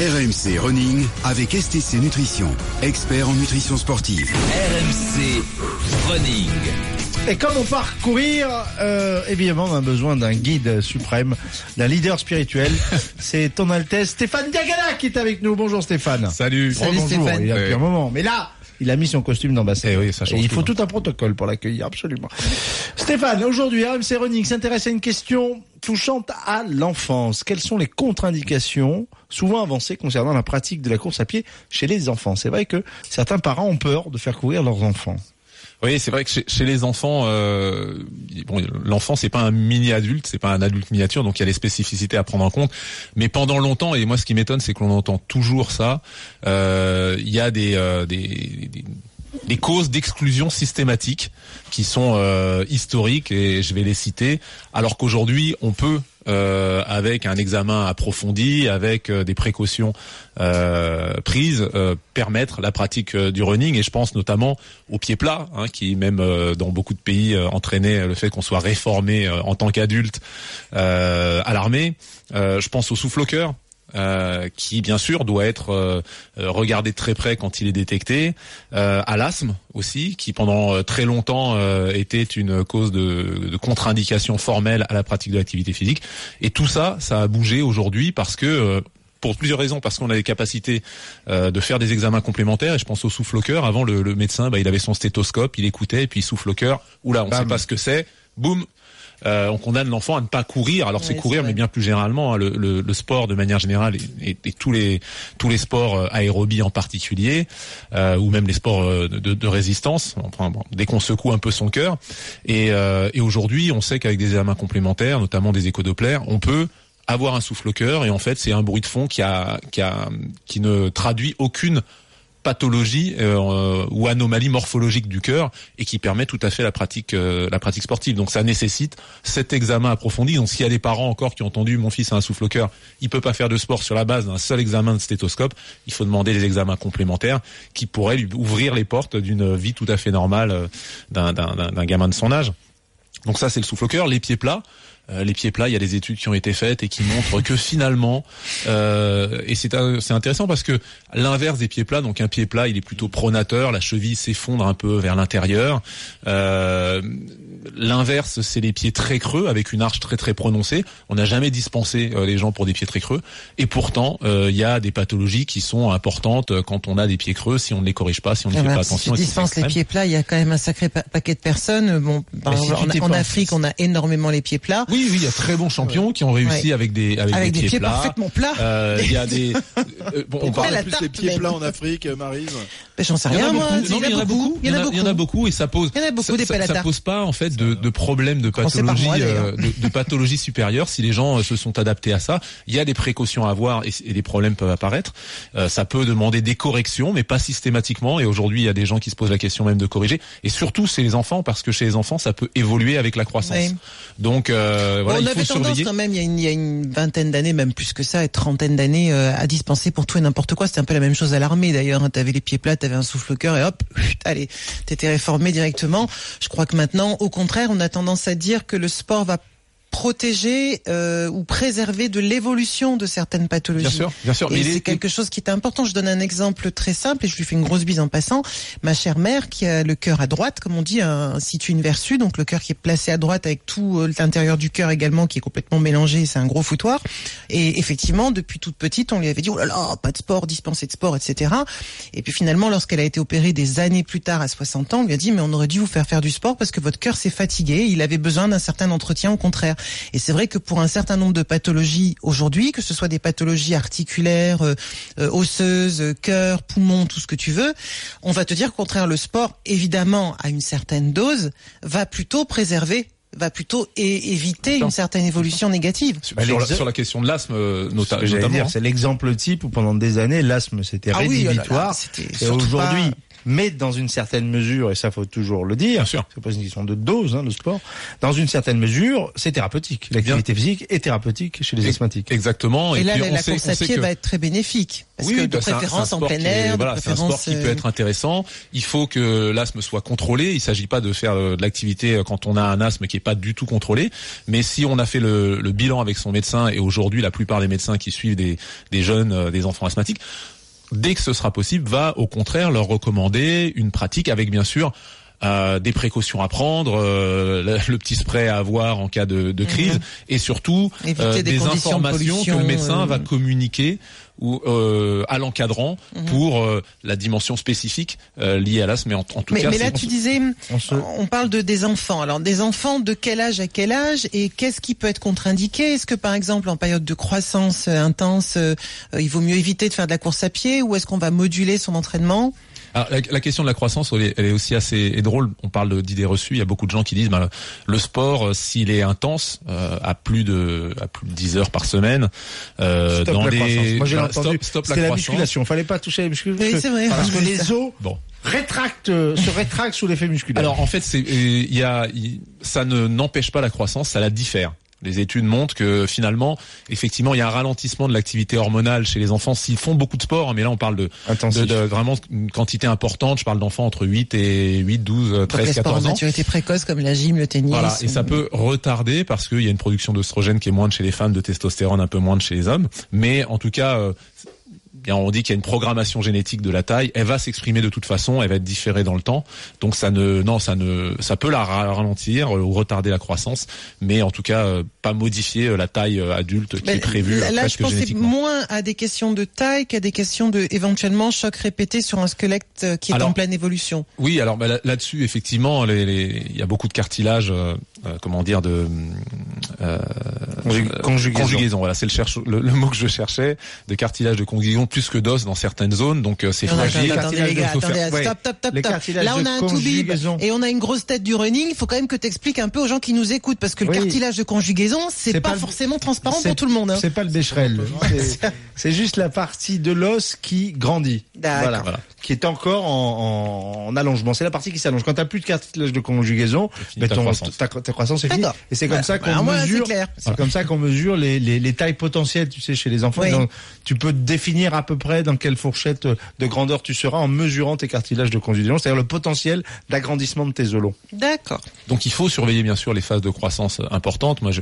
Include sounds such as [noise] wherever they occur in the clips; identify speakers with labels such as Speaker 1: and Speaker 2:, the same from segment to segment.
Speaker 1: RMC Running avec STC Nutrition, expert en nutrition sportive.
Speaker 2: RMC Running.
Speaker 3: Et comme on part courir, euh, évidemment, on a besoin d'un guide suprême, d'un leader spirituel. [laughs] C'est ton Altesse Stéphane Diagana qui est avec nous. Bonjour Stéphane.
Speaker 4: Salut.
Speaker 3: Oh, bonjour,
Speaker 5: Stéphane.
Speaker 3: il a depuis un moment. Mais là, il a mis son costume d'ambassadeur.
Speaker 4: Eh oui, ça change
Speaker 3: Et il
Speaker 4: tout,
Speaker 3: faut tout un protocole pour l'accueillir, absolument. Stéphane, aujourd'hui, RMC Running s'intéresse à une question touchant à l'enfance. Quelles sont les contre-indications souvent avancées concernant la pratique de la course à pied chez les enfants? C'est vrai que certains parents ont peur de faire courir leurs enfants.
Speaker 4: Oui, c'est vrai que chez, les enfants, euh, bon, l'enfant c'est pas un mini adulte, c'est pas un adulte miniature, donc il y a les spécificités à prendre en compte. Mais pendant longtemps, et moi ce qui m'étonne, c'est que l'on entend toujours ça. euh, Il y a des, euh, des, des des causes d'exclusion systématique qui sont euh, historiques et je vais les citer alors qu'aujourd'hui on peut euh, avec un examen approfondi avec euh, des précautions prises permettre la pratique du running. Et je pense notamment au pied plat hein, qui même dans beaucoup de pays entraînait le fait qu'on soit réformé en tant qu'adulte à l'armée. Je pense au souffle cœur euh, qui bien sûr doit être euh, regardé de très près quand il est détecté, euh, à l'asthme aussi, qui pendant euh, très longtemps euh, était une cause de, de contre-indication formelle à la pratique de l'activité physique. Et tout ça, ça a bougé aujourd'hui parce que euh, pour plusieurs raisons, parce qu'on a les capacités euh, de faire des examens complémentaires. Et je pense au souffle au cœur. Avant, le, le médecin, bah, il avait son stéthoscope, il écoutait, et puis il souffle au cœur. Oula, on ne sait pas ce que c'est. Boum, euh, on condamne l'enfant à ne pas courir. Alors c'est
Speaker 5: Ouais, c'est
Speaker 4: courir, mais bien plus généralement, hein, le, le- le sport de manière générale et, et- et tous les tous les sports euh, aérobie en particulier, euh, ou même les sports euh, de, de résistance. Enfin, bon, dès qu'on secoue un peu son cœur. Et, euh, et aujourd'hui, on sait qu'avec des examens complémentaires, notamment des échodopplers, on peut avoir un souffle au cœur. Et en fait, c'est un bruit de fond qui a qui a qui ne traduit aucune pathologie euh, ou anomalie morphologique du cœur et qui permet tout à fait la pratique euh, la pratique sportive. Donc ça nécessite cet examen approfondi. Donc s'il y a des parents encore qui ont entendu mon fils a un souffle au cœur, il peut pas faire de sport sur la base d'un seul examen de stéthoscope, il faut demander des examens complémentaires qui pourraient lui ouvrir les portes d'une vie tout à fait normale euh, d'un gamin de son âge. Donc ça c'est le souffle au cœur, les pieds plats. Euh, les pieds plats, il y a des études qui ont été faites et qui montrent que finalement, euh, et c'est c'est intéressant parce que l'inverse des pieds plats, donc un pied plat, il est plutôt pronateur, la cheville s'effondre un peu vers l'intérieur. Euh, L'inverse, c'est les pieds très creux avec une arche très très prononcée. On n'a jamais dispensé euh, les gens pour des pieds très creux, et pourtant euh, il y a des pathologies qui sont importantes euh, quand on a des pieds creux si on ne les corrige pas, si on ne
Speaker 5: Ah
Speaker 4: fait
Speaker 5: bah,
Speaker 4: pas
Speaker 5: si tu
Speaker 4: attention. que c'est
Speaker 5: dispenses les pieds plats, il y a quand même un sacré pa- paquet de personnes. Bon, par
Speaker 3: si
Speaker 5: exemple,
Speaker 3: tu
Speaker 5: en, Afrique, on a énormément les pieds plats.
Speaker 4: Oui, oui, il y a très bons champions qui ont réussi
Speaker 5: Ouais.
Speaker 4: avec des avec,
Speaker 5: Avec
Speaker 4: des,
Speaker 5: des pieds
Speaker 4: plats.
Speaker 5: parfaitement plats.
Speaker 4: Euh, Il y a des. [laughs] euh, bon, on parle
Speaker 6: plus
Speaker 5: tarte,
Speaker 6: les pieds
Speaker 5: mais-
Speaker 6: plats en Afrique, Marise.
Speaker 5: Ben, J'en sais rien, moi.
Speaker 4: il y en a beaucoup.
Speaker 5: Il y en a beaucoup.
Speaker 4: Il y en a beaucoup et ça pose.
Speaker 5: Il y en a beaucoup,
Speaker 4: ça,
Speaker 5: des
Speaker 4: ça- ça pose pas en fait de, de problème de pathologie,
Speaker 5: moi,
Speaker 4: euh, de, de pathologie [laughs] supérieure si les gens euh, se sont adaptés à ça. Il y a des précautions à avoir et, et des problèmes peuvent apparaître. Euh, ça peut demander des corrections, mais pas systématiquement. Et aujourd'hui, il y a des gens qui se posent la question même de corriger. Et surtout, c'est les enfants parce que chez les enfants, ça peut évoluer avec la croissance.
Speaker 5: Oui.
Speaker 4: Donc euh, voilà,
Speaker 5: Bon,
Speaker 4: il
Speaker 5: on
Speaker 4: faut
Speaker 5: avait tendance
Speaker 4: surveiller.
Speaker 5: quand même, il y, a une, il y a une vingtaine d'années, même plus que ça, et trentaine d'années, euh, à dispenser pour tout et n'importe quoi. C'était un peu la même chose à l'armée d'ailleurs. hein. T'avais les pieds plats, t'avais un souffle au cœur et hop, [laughs] allez, t'étais réformé directement. Je crois que maintenant, au contraire, on a tendance à dire que le sport va protéger euh, ou préserver de l'évolution de certaines pathologies.
Speaker 4: Bien sûr, bien sûr.
Speaker 5: Et c'est quelque chose qui est important. Je donne un exemple très simple et je lui fais une grosse bise en passant. Ma chère mère, qui a le cœur à droite, comme on dit, un situ inversus, donc le cœur qui est placé à droite avec tout euh, l'intérieur du cœur également qui est complètement mélangé, c'est un gros foutoir. Et effectivement, depuis toute petite, on lui avait dit oh là là, pas de sport, dispensé de sport, etc. Et puis finalement, lorsqu'elle a été opérée des années plus tard, à 60 ans, on lui a dit mais on aurait dû vous faire faire du sport parce que votre cœur s'est fatigué. Il avait besoin d'un certain entretien, au contraire. Et c'est vrai que pour un certain nombre de pathologies aujourd'hui, que ce soit des pathologies articulaires, euh, euh, osseuses, euh, cœur, poumon, tout ce que tu veux, on va te dire qu'au contraire, le sport, évidemment, à une certaine dose, va plutôt préserver va plutôt éviter une certaine évolution négative.
Speaker 4: Sur,
Speaker 3: Bah,
Speaker 4: la, sur la question de l'asthme, notamment.
Speaker 3: dire, c'est l'exemple type où pendant des années, l'asthme c'était
Speaker 5: Ah oui, oh là là,
Speaker 3: rédhibitoire.
Speaker 5: c'était
Speaker 3: et aujourd'hui,
Speaker 5: pas-
Speaker 3: mais dans une certaine mesure, et ça faut toujours le dire,
Speaker 4: Bien sûr.
Speaker 3: c'est pas une question de dose, hein, le sport, dans une certaine mesure, c'est thérapeutique. L'activité physique est thérapeutique chez les asthmatiques.
Speaker 4: Exactement.
Speaker 5: Et, là,
Speaker 4: puis,
Speaker 5: la,
Speaker 4: on
Speaker 5: la
Speaker 4: sait-
Speaker 5: course
Speaker 4: on
Speaker 5: à pied
Speaker 4: que-
Speaker 5: va être très bénéfique. Parce
Speaker 4: oui,
Speaker 5: que de
Speaker 4: bah, c'est un-
Speaker 5: préférence en plein air, de
Speaker 4: voilà, c'est un sport
Speaker 5: préférence,
Speaker 4: qui peut
Speaker 5: euh,
Speaker 4: être intéressant. Il faut que l'asthme soit contrôlé. Il s'agit pas de faire euh, de l'activité euh, quand on a un asthme qui est pas du tout contrôlé. Mais si on a fait le, le bilan avec son médecin, et aujourd'hui la plupart des médecins qui suivent des, des jeunes, euh, des enfants asthmatiques, dès que ce sera possible, va au contraire leur recommander une pratique avec bien sûr des précautions à prendre, euh, le, le petit spray à avoir en cas de, de crise, et surtout
Speaker 5: Mhm. Éviter
Speaker 4: euh,
Speaker 5: des
Speaker 4: des,
Speaker 5: de
Speaker 4: informations que le médecin
Speaker 5: euh,
Speaker 4: va communiquer ou euh, à l'encadrant
Speaker 5: Mhm.
Speaker 4: pour euh, la dimension spécifique euh, liée à l'asthme. Mais en, en tout
Speaker 5: Mais,
Speaker 4: cas,
Speaker 5: mais là, tu disais,
Speaker 3: On se-
Speaker 5: on parle de des enfants. Alors, des enfants de quel âge à quel âge et qu'est-ce qui peut être contre-indiqué? Est-ce que, par exemple, en période de croissance euh, intense, euh, euh, il vaut mieux éviter de faire de la course à pied ou est-ce qu'on va moduler son entraînement?
Speaker 4: Alors, la, la question de la croissance, elle est, elle est aussi assez est drôle. On parle d'idées reçues. Il y a beaucoup de gens qui disent, bah, le sport, euh, s'il est intense, euh, à plus de à plus de 10 heures par semaine, euh,
Speaker 3: Stop
Speaker 4: dans
Speaker 3: la
Speaker 4: les
Speaker 3: croissance. Moi j'ai
Speaker 4: voilà,
Speaker 3: entendu.
Speaker 4: stop, stop la
Speaker 3: la, musculation. Fallait pas toucher la musculation.
Speaker 5: Oui, c'est vrai.
Speaker 3: Parce que les os
Speaker 4: Bon.
Speaker 3: rétractent, euh, se rétractent sous l'effet musculaire.
Speaker 4: Alors en fait, c'est il y a ça ne n'empêche pas la croissance, ça la diffère. Les études montrent que finalement, effectivement, il y a un ralentissement de l'activité hormonale chez les enfants s'ils font beaucoup de sport. hein, Mais là, on parle de, de, de vraiment une quantité importante. Je parle d'enfants entre 8 et 8, 12, euh,
Speaker 5: Donc,
Speaker 4: 13,
Speaker 5: les sports
Speaker 4: 14
Speaker 5: de
Speaker 4: ans.
Speaker 5: maturité précoce comme la gym, le tennis.
Speaker 4: Voilà, et ça peut retarder parce qu'il y a une production d'oestrogène qui est moindre chez les femmes, de testostérone un peu moindre chez les hommes. Mais en tout cas, euh, bien on dit qu'il y a une programmation génétique de la taille. Elle va s'exprimer de toute façon, elle va être différée dans le temps. Donc ça ne, non, ça ne, ça peut la ra- ralentir euh, ou retarder la croissance, mais en tout cas euh, pas modifier euh, la taille adulte qui
Speaker 5: Ben,
Speaker 4: est prévue
Speaker 5: Là, je pensais moins à des questions de taille qu'à des questions de éventuellement choc répété sur un squelette qui est
Speaker 4: Alors,
Speaker 5: en pleine évolution.
Speaker 4: Oui, alors bah, là- là-dessus, effectivement, les- les- il y a beaucoup de cartilage, euh, comment dire, de euh, Euh,
Speaker 3: conjugaison.
Speaker 4: Voilà, c'est le, cherche- le, le mot que je cherchais, de cartilage de conjugaison plus que d'os dans certaines zones, donc euh, c'est fragile.
Speaker 5: attendez, attendez, les gars,
Speaker 3: faire-
Speaker 5: attendez,
Speaker 3: ouais.
Speaker 5: stop, stop, stop, stop.
Speaker 3: cartilages
Speaker 5: Là, on a un
Speaker 3: conjugaison.
Speaker 5: et on a une grosse tête du running. Il faut quand même que tu expliques un peu aux gens qui nous écoutent parce que le
Speaker 3: Oui.
Speaker 5: cartilage de conjugaison, c'est pas,
Speaker 3: pas le-
Speaker 5: forcément transparent pour tout le monde. hein.
Speaker 3: C'est pas le bécherel. C'est- juste la partie de l'os qui grandit. Voilà.
Speaker 4: Voilà.
Speaker 3: Qui est encore en, en, en allongement. C'est la partie qui s'allonge. Quand t'as plus de cartilage de conjugaison,
Speaker 4: fini ta croissance.
Speaker 3: ta, ta croissance est finie. Et c'est comme ça qu'on
Speaker 5: moi, c'est
Speaker 3: mesure. C'est comme ça qu'on mesure les, les, les tailles potentielles, tu sais, chez les enfants.
Speaker 5: Oui.
Speaker 3: Donc, tu peux définir à peu près dans quelle fourchette de grandeur tu seras en mesurant tes cartilages de conjugaison, c'est-à-dire le potentiel d'agrandissement de tes os longs.
Speaker 5: D'accord.
Speaker 4: Donc il faut surveiller bien sûr les phases de croissance importantes. Moi,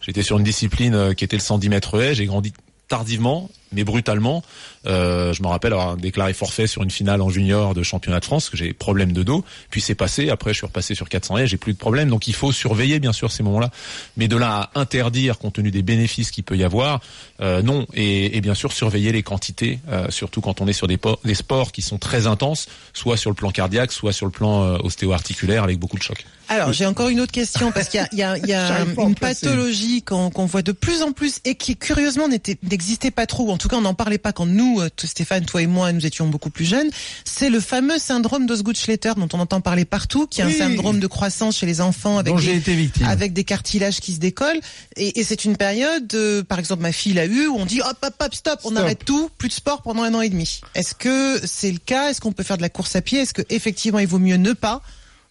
Speaker 4: j'étais sur une discipline euh, qui était le 110 mètres haies. J'ai grandi tardivement, mais brutalement. Euh, je me rappelle avoir déclaré forfait sur une finale en junior de championnat de France, que j'ai problème de dos. Puis c'est passé. Après, je suis repassé sur 400 haies. J'ai plus de problème. Donc il faut surveiller bien sûr ces moments-là. Mais de là à interdire, compte tenu des bénéfices qu'il peut y avoir, euh, non. Et, et bien sûr surveiller les quantités, euh, surtout quand on est sur des, po- des sports qui sont très intenses, soit sur le plan cardiaque, soit sur le plan euh, ostéo-articulaire avec beaucoup de chocs.
Speaker 5: Alors, j'ai encore une autre question parce qu'il y a, y y [laughs] une pathologie qu'on voit de plus en plus et qui curieusement n'existait pas trop. ou En tout cas, on n'en parlait pas quand nous, euh, Stéphane, toi et moi, nous étions beaucoup plus jeunes. C'est le fameux syndrome d'Osgood-Schletter dont on entend parler partout, qui est
Speaker 3: Oui.
Speaker 5: un syndrome de croissance chez les enfants avec des,
Speaker 3: j'ai été victime.
Speaker 5: avec des cartilages qui se décollent. Et, et c'est une période, euh, par exemple, ma fille l'a eu, où on dit hop, hop, hop, stop, on
Speaker 3: Stop.
Speaker 5: arrête tout, plus de sport pendant un an et demi. Est-ce que c'est le cas? Est-ce qu'on peut faire de la course à pied? Est-ce que effectivement il vaut mieux ne pas?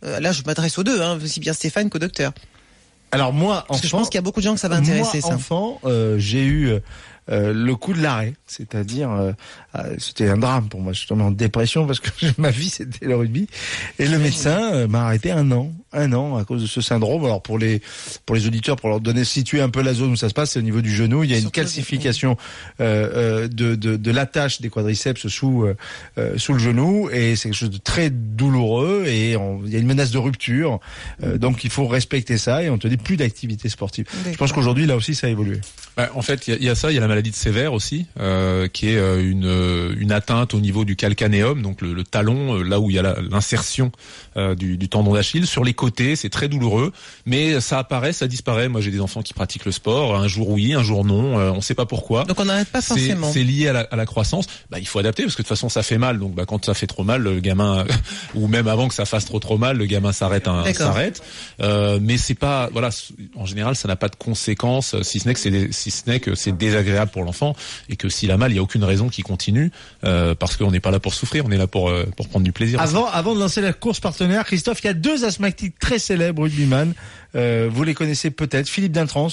Speaker 5: Euh, Là, je m'adresse aux deux, hein, aussi bien Stéphane qu'au docteur.
Speaker 3: Alors moi,
Speaker 5: Parce que je
Speaker 3: enfant,
Speaker 5: pense qu'il y a beaucoup de gens que ça va intéresser,
Speaker 3: moi,
Speaker 5: ça.
Speaker 3: enfant, euh, j'ai eu euh, le coup de l'arrêt, c'est-à-dire euh, euh, c'était un drame pour moi. Je suis tombé en dépression parce que [laughs] ma vie c'était le rugby et le médecin euh, m'a arrêté un an, un an à cause de ce syndrome. Alors pour les pour les auditeurs, pour leur donner situer un peu la zone où ça se passe, c'est au niveau du genou. Il y a une
Speaker 5: Surtout
Speaker 3: calcification euh, euh, de, de de l'attache des quadriceps sous euh, sous le genou et c'est quelque chose de très douloureux et on- il y a une menace de rupture. Euh, donc il faut respecter ça et on te dit plus d'activité sportive. Je pense qu'aujourd'hui là aussi ça a évolué.
Speaker 4: Bah, en fait, il y, a- il y a ça, il y a la maladie de Sévère aussi, euh, qui est euh, une, une atteinte au niveau du calcanéum, donc le, le talon, là où il y a l'insertion euh, du, du tendon d'Achille. Sur les côtés, c'est très douloureux, mais ça apparaît, ça disparaît. Moi, j'ai des enfants qui pratiquent le sport, un jour oui, un jour non, euh, on ne sait pas pourquoi.
Speaker 5: Donc on n'arrête pas forcément.
Speaker 4: c'est lié à la, à la croissance. Bah, il faut adapter parce que de toute façon ça fait mal. Donc bah, quand ça fait trop mal, le gamin [laughs] ou même avant que ça fasse trop trop mal, le gamin s'arrête. S'arrête. Euh, mais c'est pas voilà. En général, ça n'a pas de conséquences si ce n'est que c'est si ce n'est que c'est désagréable agréable pour l'enfant et que s'il a mal, il y a aucune raison qu'il continue euh, parce qu'on n'est pas là pour souffrir, on est là pour euh, pour prendre du plaisir.
Speaker 3: Avant, avant de lancer la course partenaire, Christophe, il y a deux asthmatiques très célèbres rugbyman. Euh, vous les connaissez peut-être. Philippe Dintrans.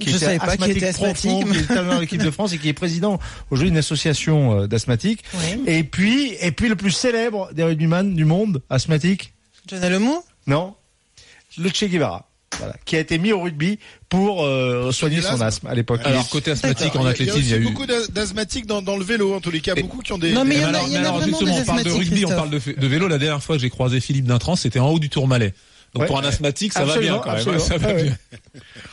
Speaker 5: Je savais pas était asthmatique.
Speaker 3: profond, qui est dans l'équipe de France et qui est président aujourd'hui d'une association euh, d'asthmatiques. Et puis, et puis le plus célèbre des rugbyman du monde, asthmatique,
Speaker 5: John Alomou
Speaker 3: non, le Che Guevara. Voilà, qui a été mis au rugby pour euh, soigner son asthme à l'époque.
Speaker 4: Alors côté asthmatique
Speaker 6: Alors,
Speaker 4: en
Speaker 6: il y a-
Speaker 4: athlétisme, il y a eu
Speaker 6: beaucoup d'as- d'asthmatiques dans, dans le vélo, en tous les cas, beaucoup qui ont des.
Speaker 5: Non, mais il y en a-
Speaker 4: alors,
Speaker 5: y en a
Speaker 4: alors,
Speaker 5: vraiment
Speaker 4: on parle de rugby, on parle de, vélo. La dernière fois, j'ai croisé Philippe Dintrans, c'était en haut du Tourmalet. Donc
Speaker 3: Ouais.
Speaker 4: pour un asthmatique, ça va bien quand même.
Speaker 3: absolument.
Speaker 4: Ça va
Speaker 3: Ah
Speaker 4: bien. [laughs]